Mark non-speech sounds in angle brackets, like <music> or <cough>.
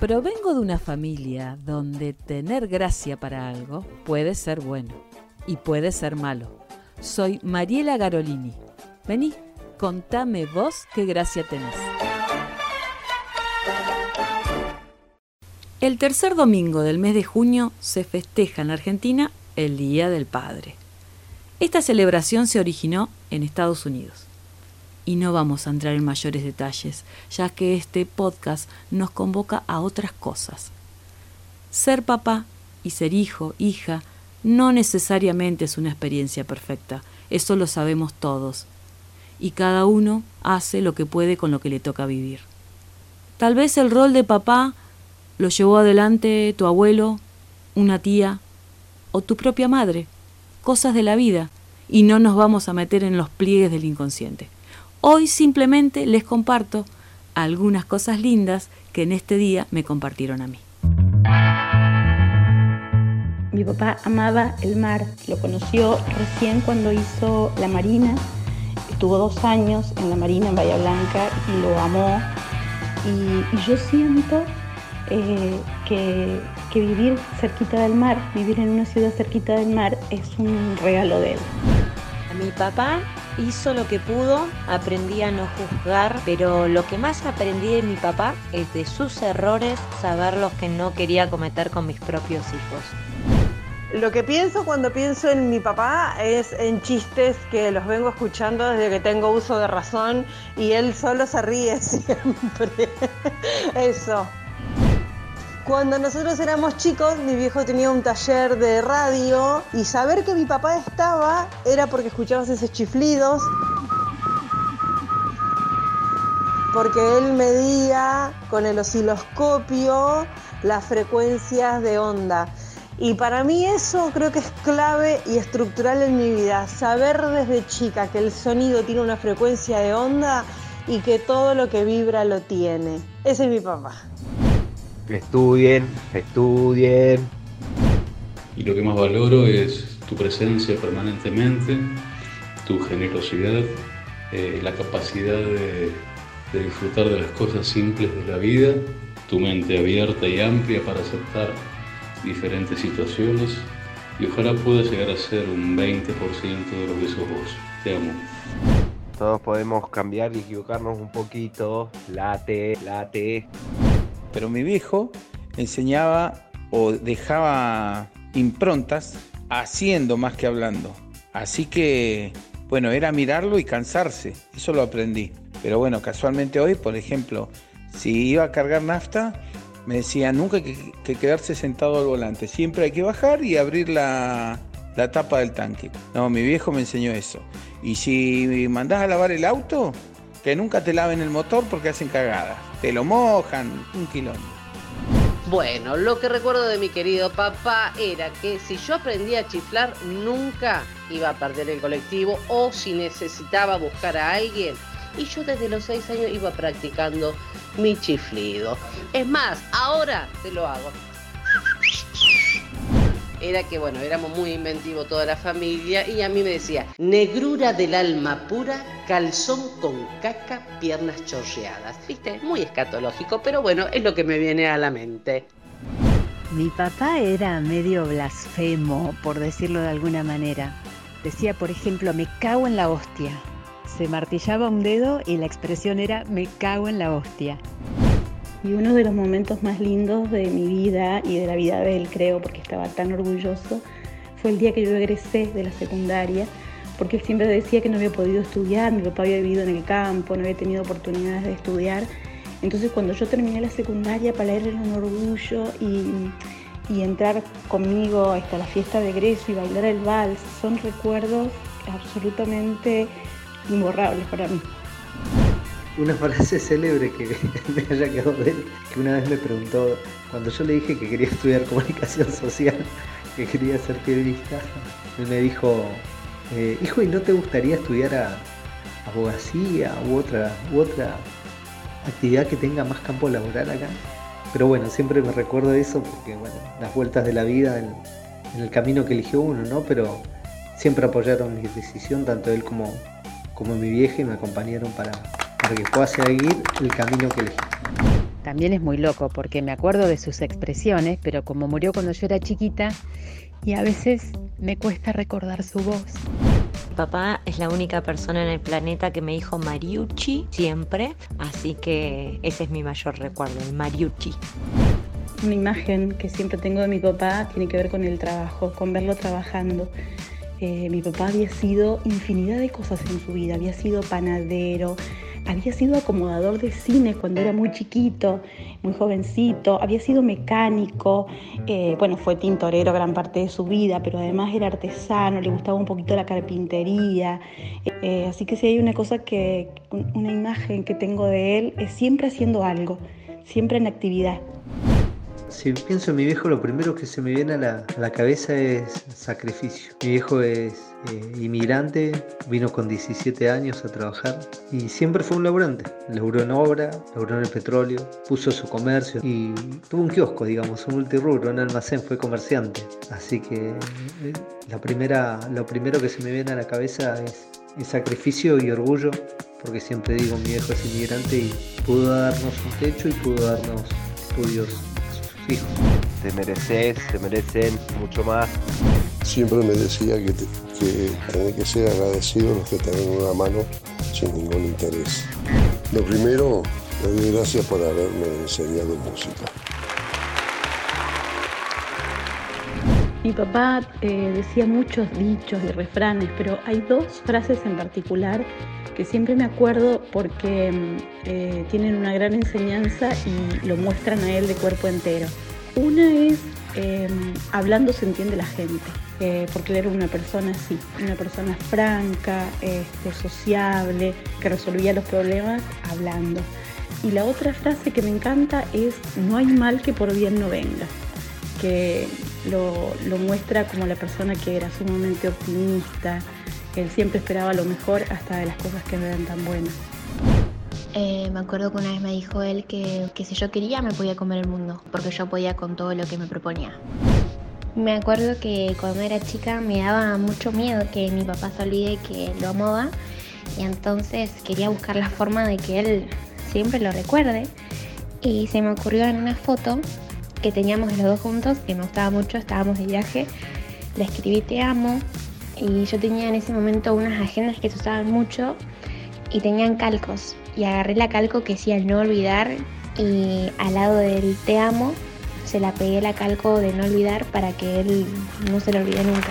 Provengo de una familia donde tener gracia para algo puede ser bueno y puede ser malo. Soy Mariela Garolini. Vení, contame vos qué gracia tenés. El tercer domingo del mes de junio se festeja en Argentina el Día del Padre. Esta celebración se originó en Estados Unidos y no vamos a entrar en mayores detalles, ya que este podcast nos convoca a otras cosas. Ser papá y ser hijo, hija, no necesariamente es una experiencia perfecta, eso lo sabemos todos, y cada uno hace lo que puede con lo que le toca vivir. Tal vez el rol de papá lo llevó adelante tu abuelo, una tía o tu propia madre, cosas de la vida, y no nos vamos a meter en los pliegues del inconsciente. Hoy simplemente les comparto algunas cosas lindas que en este día me compartieron a mí. Mi papá amaba el mar, lo conoció recién cuando hizo la Marina, estuvo dos años en la Marina en Bahía Blanca y lo amó. Y, yo siento eh, que, que vivir cerquita del mar, vivir en una ciudad cerquita del mar es un regalo de él. A mi papá hizo lo que pudo, aprendí a no juzgar, pero lo que más aprendí de mi papá es de sus errores, saber los que no quería cometer con mis propios hijos. Lo que pienso cuando pienso en mi papá es en chistes que los vengo escuchando desde que tengo uso de razón y él solo se ríe <laughs> siempre. Eso. Cuando nosotros éramos chicos, mi viejo tenía un taller de radio y saber que mi papá estaba era porque escuchabas esos chiflidos, porque él medía con el osciloscopio las frecuencias de onda. Y para mí eso creo que es clave y estructural en mi vida, saber desde chica que el sonido tiene una frecuencia de onda y que todo lo que vibra lo tiene. Ese es mi papá estudien, estudien. Y lo que más valoro es tu presencia permanentemente, tu generosidad, eh, la capacidad de, de disfrutar de las cosas simples de la vida, tu mente abierta y amplia para aceptar diferentes situaciones y ojalá puedas llegar a ser un 20% de lo que sos vos. Te amo. Todos podemos cambiar y equivocarnos un poquito. Late, late pero mi viejo enseñaba o dejaba improntas haciendo más que hablando. Así que, bueno, era mirarlo y cansarse, eso lo aprendí. Pero bueno, casualmente hoy, por ejemplo, si iba a cargar nafta, me decía nunca hay que, quedarse sentado al volante, siempre hay que bajar y abrir la, la tapa del tanque. No, mi viejo me enseñó eso. Y si mandás a lavar el auto, que nunca te laven el motor porque hacen cagadas. Te lo mojan, un quilombo. Bueno, lo que recuerdo de mi querido papá era que si yo aprendía a chiflar, nunca iba a perder el colectivo o si necesitaba buscar a alguien. Y yo desde los seis años iba practicando mi chiflido. Es más, ahora te lo hago era que, bueno, éramos muy inventivos toda la familia y a mí me decía, negrura del alma pura, calzón con caca, piernas chorreadas. ¿Viste? Muy escatológico, pero bueno, es lo que me viene a la mente. Mi papá era medio blasfemo, por decirlo de alguna manera. Decía, por ejemplo, me cago en la hostia. Se martillaba un dedo y la expresión era me cago en la hostia. Y uno de los momentos más lindos de mi vida y de la vida de él, creo, porque estaba tan orgulloso, fue el día que yo egresé de la secundaria, porque él siempre decía que no había podido estudiar, mi papá había vivido en el campo, no había tenido oportunidades de estudiar. Entonces cuando yo terminé la secundaria, para él era un orgullo y, entrar conmigo hasta la fiesta de egreso y bailar el vals, son recuerdos absolutamente imborrables para mí una frase célebre que <laughs> me haya quedado de él, que una vez me preguntó, cuando yo le dije que quería estudiar comunicación social, <laughs> que quería ser periodista, él me dijo, eh, hijo, ¿y no te gustaría estudiar abogacía u otra, u otra actividad que tenga más campo laboral acá? Pero bueno, siempre me recuerdo eso porque, bueno, las vueltas de la vida en, el camino que eligió uno, ¿no? Pero siempre apoyaron mi decisión, tanto él como, como mi vieja, y me acompañaron para, para que pueda seguir el camino que elegí. También es muy loco porque me acuerdo de sus expresiones, pero como murió cuando yo era chiquita, y a veces me cuesta recordar su voz. Mi papá es la única persona en el planeta que me dijo Mariucci siempre, así que ese es mi mayor recuerdo, el Mariucci. Una imagen que siempre tengo de mi papá tiene que ver con el trabajo, con verlo trabajando. Eh, mi papá había sido infinidad de cosas en su vida, había sido panadero, había sido acomodador de cine cuando era muy chiquito, muy jovencito, había sido mecánico, eh, bueno, fue tintorero gran parte de su vida, pero además era artesano, le gustaba un poquito la carpintería. Eh, así que si hay una cosa que, una imagen que tengo de él, es siempre haciendo algo, siempre en actividad. Si pienso en mi viejo, lo primero que se me viene a la, cabeza es sacrificio. Mi viejo es eh, inmigrante, vino con 17 años a trabajar y siempre fue un laburante. Laburó en obra, laburó en el petróleo, puso su comercio y tuvo un kiosco, digamos, un multirrubro, un almacén, fue comerciante. Así que eh, la primera, lo primero que se me viene a la cabeza es, sacrificio y orgullo, porque siempre digo, mi viejo es inmigrante y pudo darnos un techo y pudo darnos estudios te mereces, te merecen mucho más. Siempre me decía que, que que ser agradecidos los que tienen una mano sin ningún interés. Lo primero, le doy gracias por haberme enseñado música. Mi papá eh, decía muchos dichos y refranes, pero hay dos frases en particular que siempre me acuerdo porque mm, eh, tienen una gran enseñanza y lo muestran a él de cuerpo entero. Una es em, hablando se entiende la gente, eh, porque él era una persona así, una persona franca, este, sociable, que resolvía los problemas hablando. Y la otra frase que me encanta es no hay mal que por bien no venga, que lo, lo muestra como la persona que era sumamente optimista, él siempre esperaba lo mejor hasta de las cosas que no eran tan buenas. Eh, me acuerdo que una vez me dijo él que, que si yo quería me podía comer el mundo, porque yo podía con todo lo que me proponía. Me acuerdo que cuando era chica me daba mucho miedo que mi papá se olvide que lo amaba y entonces quería buscar la forma de que él siempre lo recuerde. Y se me ocurrió en una foto que teníamos los dos juntos, que me gustaba mucho, estábamos de viaje, le escribí te amo y yo tenía en ese momento unas agendas que se usaban mucho y tenían calcos. Y agarré la calco que decía no olvidar y al lado del te amo se la pegué la calco de no olvidar para que él no se lo olvide nunca.